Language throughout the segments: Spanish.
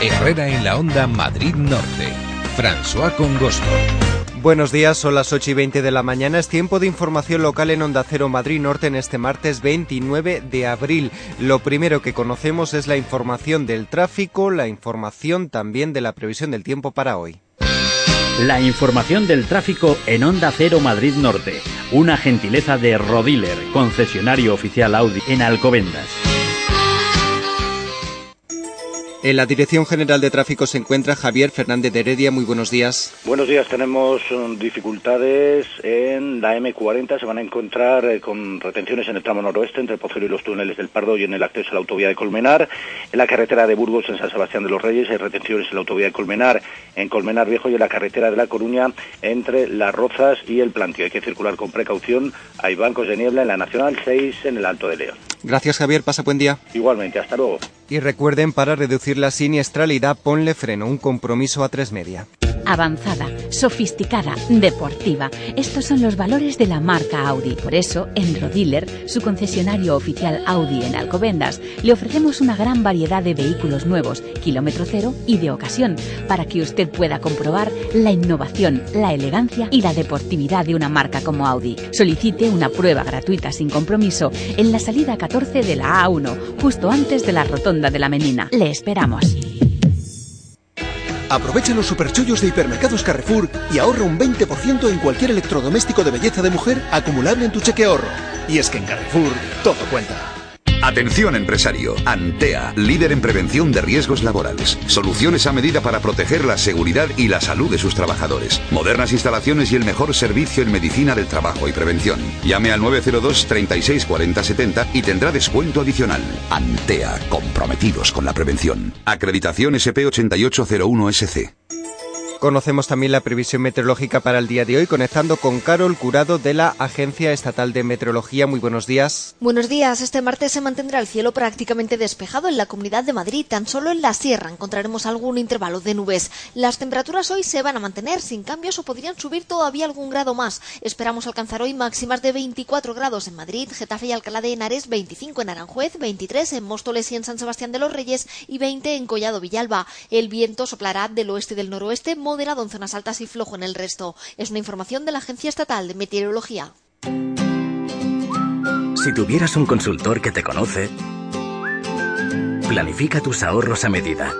Herrera en la onda Madrid Norte. François Congosto. Buenos días, son las 8 y 20 de la mañana. Es tiempo de información local en Onda Cero Madrid Norte en este martes 29 de abril. Lo primero que conocemos es la información del tráfico, la información también de la previsión del tiempo para hoy. La información del tráfico en Onda Cero Madrid Norte. Una gentileza de Rodiler, concesionario oficial Audi en Alcobendas. En la Dirección General de Tráfico se encuentra Javier Fernández de Heredia. Muy buenos días. Buenos días. Tenemos um, dificultades en la M40. Se van a encontrar eh, con retenciones en el tramo noroeste entre Pozuelo y los túneles del Pardo y en el acceso a la autovía de Colmenar. En la carretera de Burgos en San Sebastián de los Reyes hay retenciones en la autovía de Colmenar, en Colmenar Viejo y en la carretera de La Coruña entre Las Rozas y el Plantio. Hay que circular con precaución. Hay bancos de niebla en la Nacional 6 en el Alto de León. Gracias Javier. Pasa buen día. Igualmente. Hasta luego. Y recuerden, para reducir la siniestralidad, ponle freno, un compromiso a tres media. Avanzada, sofisticada, deportiva. Estos son los valores de la marca Audi. Por eso, en Rodiler, su concesionario oficial Audi en Alcobendas, le ofrecemos una gran variedad de vehículos nuevos, kilómetro cero y de ocasión, para que usted pueda comprobar la innovación, la elegancia y la deportividad de una marca como Audi. Solicite una prueba gratuita sin compromiso en la salida 14 de la A1, justo antes de la rotonda de la Menina. Le esperamos. Aprovecha los superchollos de hipermercados Carrefour y ahorra un 20% en cualquier electrodoméstico de belleza de mujer acumulable en tu cheque ahorro. Y es que en Carrefour todo cuenta. Atención empresario. Antea, líder en prevención de riesgos laborales. Soluciones a medida para proteger la seguridad y la salud de sus trabajadores. Modernas instalaciones y el mejor servicio en medicina del trabajo y prevención. Llame al 902 36 40 70 y tendrá descuento adicional. Antea, comprometidos con la prevención. Acreditación SP8801SC. Conocemos también la previsión meteorológica para el día de hoy, conectando con Carol Curado de la Agencia Estatal de Meteorología. Muy buenos días. Buenos días. Este martes se mantendrá el cielo prácticamente despejado en la Comunidad de Madrid. Tan solo en la sierra encontraremos algún intervalo de nubes. Las temperaturas hoy se van a mantener sin cambios o podrían subir todavía algún grado más. Esperamos alcanzar hoy máximas de 24 grados en Madrid, Getafe y Alcalá de Henares, 25 en Aranjuez, 23 en Móstoles y en San Sebastián de los Reyes y 20 en Collado Villalba. El viento soplará del oeste y del noroeste moderado en zonas altas y flojo en el resto. Es una información de la Agencia Estatal de Meteorología. Si tuvieras un consultor que te conoce, planifica tus ahorros a medida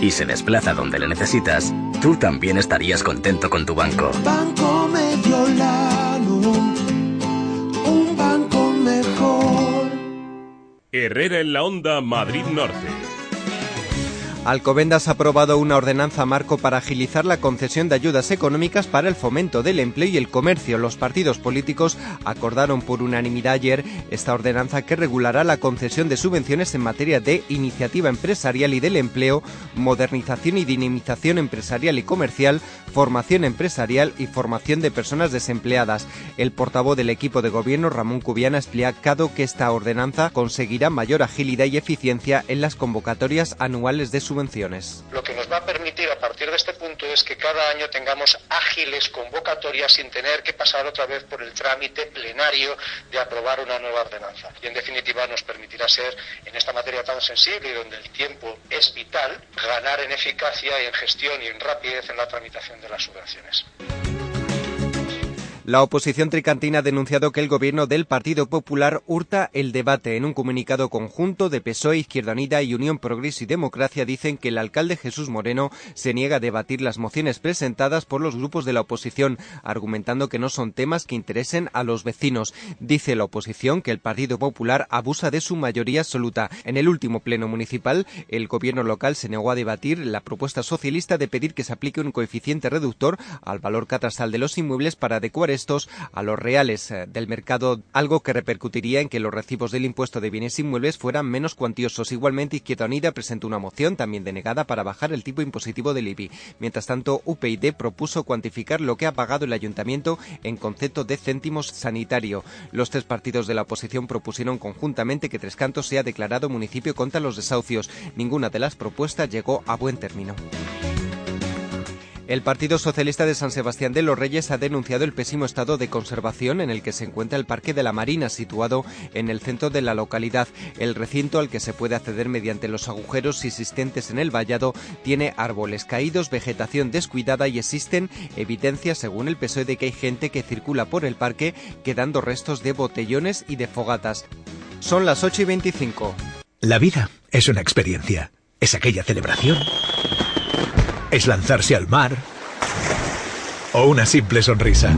y se desplaza donde le necesitas, tú también estarías contento con tu banco. Banco Mediolano, un banco mejor. Herrera en la onda Madrid Norte. Alcobendas ha aprobado una ordenanza marco para agilizar la concesión de ayudas económicas para el fomento del empleo y el comercio. Los partidos políticos acordaron por unanimidad ayer esta ordenanza que regulará la concesión de subvenciones en materia de iniciativa empresarial y del empleo, modernización y dinamización empresarial y comercial, formación empresarial y formación de personas desempleadas. El portavoz del equipo de gobierno, Ramón Cubiana, ha explicado que esta ordenanza conseguirá mayor agilidad y eficiencia en las convocatorias anuales de Lo que nos va a permitir a partir de este punto es que cada año tengamos ágiles convocatorias sin tener que pasar otra vez por el trámite plenario de aprobar una nueva ordenanza. Y en definitiva nos permitirá ser, en esta materia tan sensible y donde el tiempo es vital, ganar en eficacia y en gestión y en rapidez en la tramitación de las subvenciones. La oposición tricantina ha denunciado que el gobierno del Partido Popular hurta el debate. En un comunicado conjunto de PSOE, Izquierda Unida y Unión Progreso y Democracia dicen que el alcalde Jesús Moreno se niega a debatir las mociones presentadas por los grupos de la oposición, argumentando que no son temas que interesen a los vecinos. Dice la oposición que el Partido Popular abusa de su mayoría absoluta. En el último pleno municipal, el gobierno local se negó a debatir la propuesta socialista de pedir que se aplique un coeficiente reductor al valor catastral de los inmuebles para adecuar a los reales eh, del mercado, algo que repercutiría en que los recibos del impuesto de bienes inmuebles fueran menos cuantiosos. Igualmente, Izquierda Unida presentó una moción también denegada para bajar el tipo impositivo del IBI. Mientras tanto, UPyD propuso cuantificar lo que ha pagado el ayuntamiento en concepto de céntimos sanitario. Los tres partidos de la oposición propusieron conjuntamente que Tres Cantos sea declarado municipio contra los desahucios. Ninguna de las propuestas llegó a buen término. El Partido Socialista de San Sebastián de los Reyes ha denunciado el pésimo estado de conservación en el que se encuentra el Parque de la Marina, situado en el centro de la localidad. El recinto al que se puede acceder mediante los agujeros existentes en el vallado tiene árboles caídos, vegetación descuidada y existen evidencias, según el PSOE, de que hay gente que circula por el parque quedando restos de botellones y de fogatas. Son las 8 y 25. La vida es una experiencia. Es aquella celebración es lanzarse al mar o una simple sonrisa.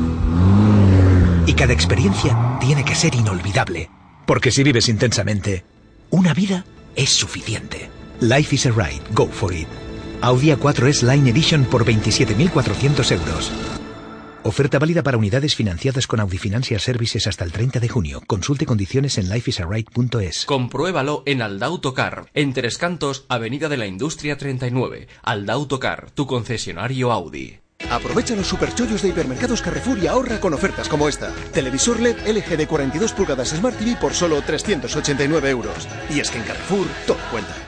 Y cada experiencia tiene que ser inolvidable, porque si vives intensamente, una vida es suficiente. Life is a ride, go for it. Audi A4 s Line Edition por 27.400 euros. Oferta válida para unidades financiadas con Audi Financial Services hasta el 30 de junio. Consulte condiciones en lifeisaride.es. Compruébalo en Aldautocar, en Tres Cantos, Avenida de la Industria 39. Aldautocar, tu concesionario Audi. Aprovecha los superchollos de hipermercados Carrefour y ahorra con ofertas como esta. Televisor LED LG de 42 pulgadas Smart TV por solo 389 euros. Y es que en Carrefour todo cuenta.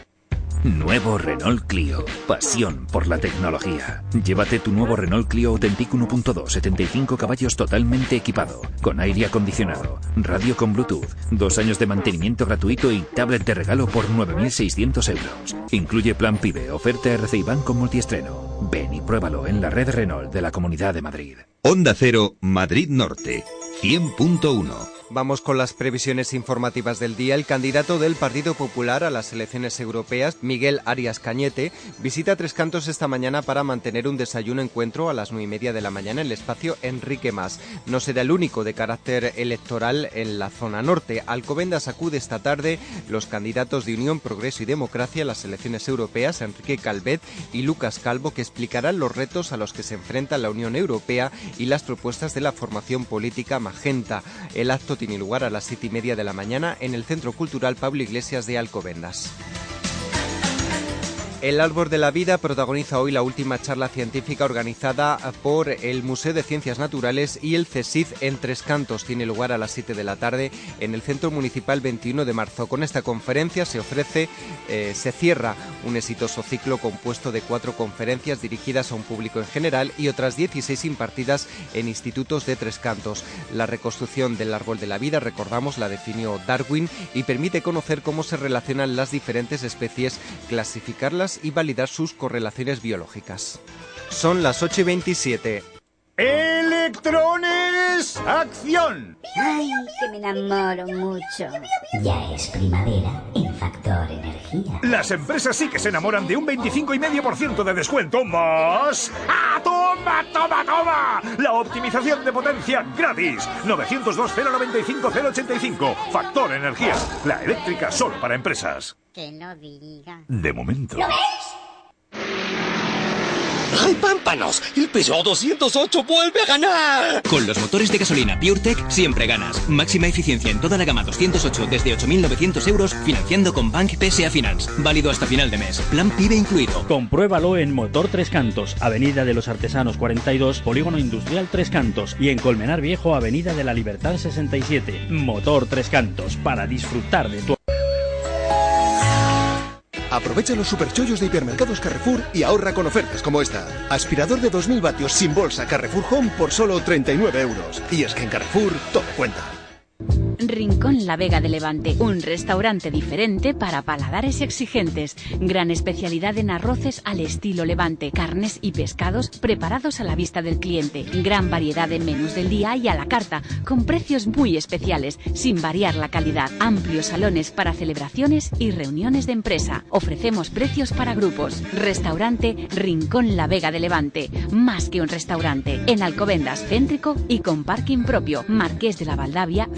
Nuevo Renault Clio. Pasión por la tecnología. Llévate tu nuevo Renault Clio Authentic 1.2, 75 caballos totalmente equipado, con aire acondicionado, radio con Bluetooth, dos años de mantenimiento gratuito y tablet de regalo por 9.600 euros. Incluye plan PIBE, oferta RCI Banco multiestreno. Ven y pruébalo en la red Renault de la Comunidad de Madrid. Onda Cero, Madrid Norte, 100.1. Vamos con las previsiones informativas del día. El candidato del Partido Popular a las elecciones europeas, Miguel Arias Cañete, visita Tres Cantos esta mañana para mantener un desayuno encuentro a las nueve y media de la mañana en el espacio Enrique Más. No será el único de carácter electoral en la zona norte. Alcobendas acude esta tarde los candidatos de Unión, Progreso y Democracia a las elecciones europeas, Enrique Calvet y Lucas Calvo, que explicarán los retos a los que se enfrenta la Unión Europea y las propuestas de la formación política Magenta. El acto tiene lugar a las siete y media de la mañana en el Centro Cultural Pablo Iglesias de Alcobendas. El Árbol de la Vida protagoniza hoy la última charla científica organizada por el Museo de Ciencias Naturales y el CESID en Tres Cantos. Tiene lugar a las 7 de la tarde en el Centro Municipal 21 de marzo. Con esta conferencia se ofrece, eh, se cierra un exitoso ciclo compuesto de cuatro conferencias dirigidas a un público en general y otras 16 impartidas en institutos de Tres Cantos. La reconstrucción del Árbol de la Vida, recordamos, la definió Darwin y permite conocer cómo se relacionan las diferentes especies, clasificarlas y validar sus correlaciones biológicas. Son las 8 y 27. ¡Electrones! ¡Acción! ¡Ay, que me enamoro mucho! Ya es primavera en Factor Energía. Las empresas sí que se enamoran de un 25,5% de descuento más... ¡Ah, toma, toma, toma! La optimización de potencia gratis. 902 095 085. Factor Energía. La eléctrica solo para empresas. Que no diga. De momento. ¿Lo ves? ¡Ay, pámpanos! ¡El Peugeot 208 vuelve a ganar! Con los motores de gasolina PureTech siempre ganas. Máxima eficiencia en toda la gama 208 desde 8.900 euros financiando con Bank PSA Finance. Válido hasta final de mes. Plan PIBE incluido. Compruébalo en Motor Tres Cantos, Avenida de los Artesanos 42, Polígono Industrial Tres Cantos y en Colmenar Viejo, Avenida de la Libertad 67. Motor Tres Cantos, para disfrutar de tu... Aprovecha los superchollos de hipermercados Carrefour y ahorra con ofertas como esta. Aspirador de 2000 vatios sin bolsa Carrefour Home por solo 39 euros. Y es que en Carrefour todo cuenta. Rincón La Vega de Levante, un restaurante diferente para paladares exigentes. Gran especialidad en arroces al estilo Levante, carnes y pescados preparados a la vista del cliente. Gran variedad de menús del día y a la carta, con precios muy especiales, sin variar la calidad. Amplios salones para celebraciones y reuniones de empresa. Ofrecemos precios para grupos. Restaurante Rincón La Vega de Levante, más que un restaurante. En Alcobendas, céntrico y con parking propio. Marqués de la Valdavia,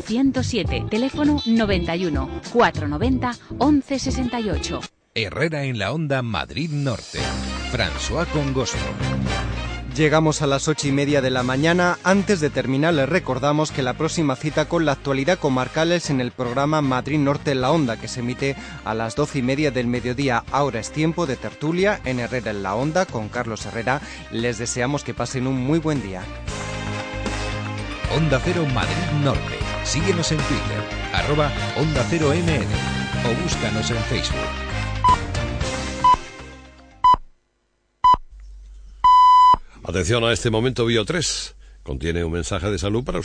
107. Teléfono 91 490 1168. Herrera en la Onda Madrid Norte. François Congosto. Llegamos a las ocho y media de la mañana. Antes de terminar, les recordamos que la próxima cita con la actualidad comarcal es en el programa Madrid Norte en la Onda, que se emite a las doce y media del mediodía. Ahora es tiempo de tertulia en Herrera en la Onda con Carlos Herrera. Les deseamos que pasen un muy buen día. Onda Cero Madrid Norte. Síguenos en Twitter, arroba Onda Cero MN o búscanos en Facebook. Atención a este momento Bio 3. Contiene un mensaje de salud para usted.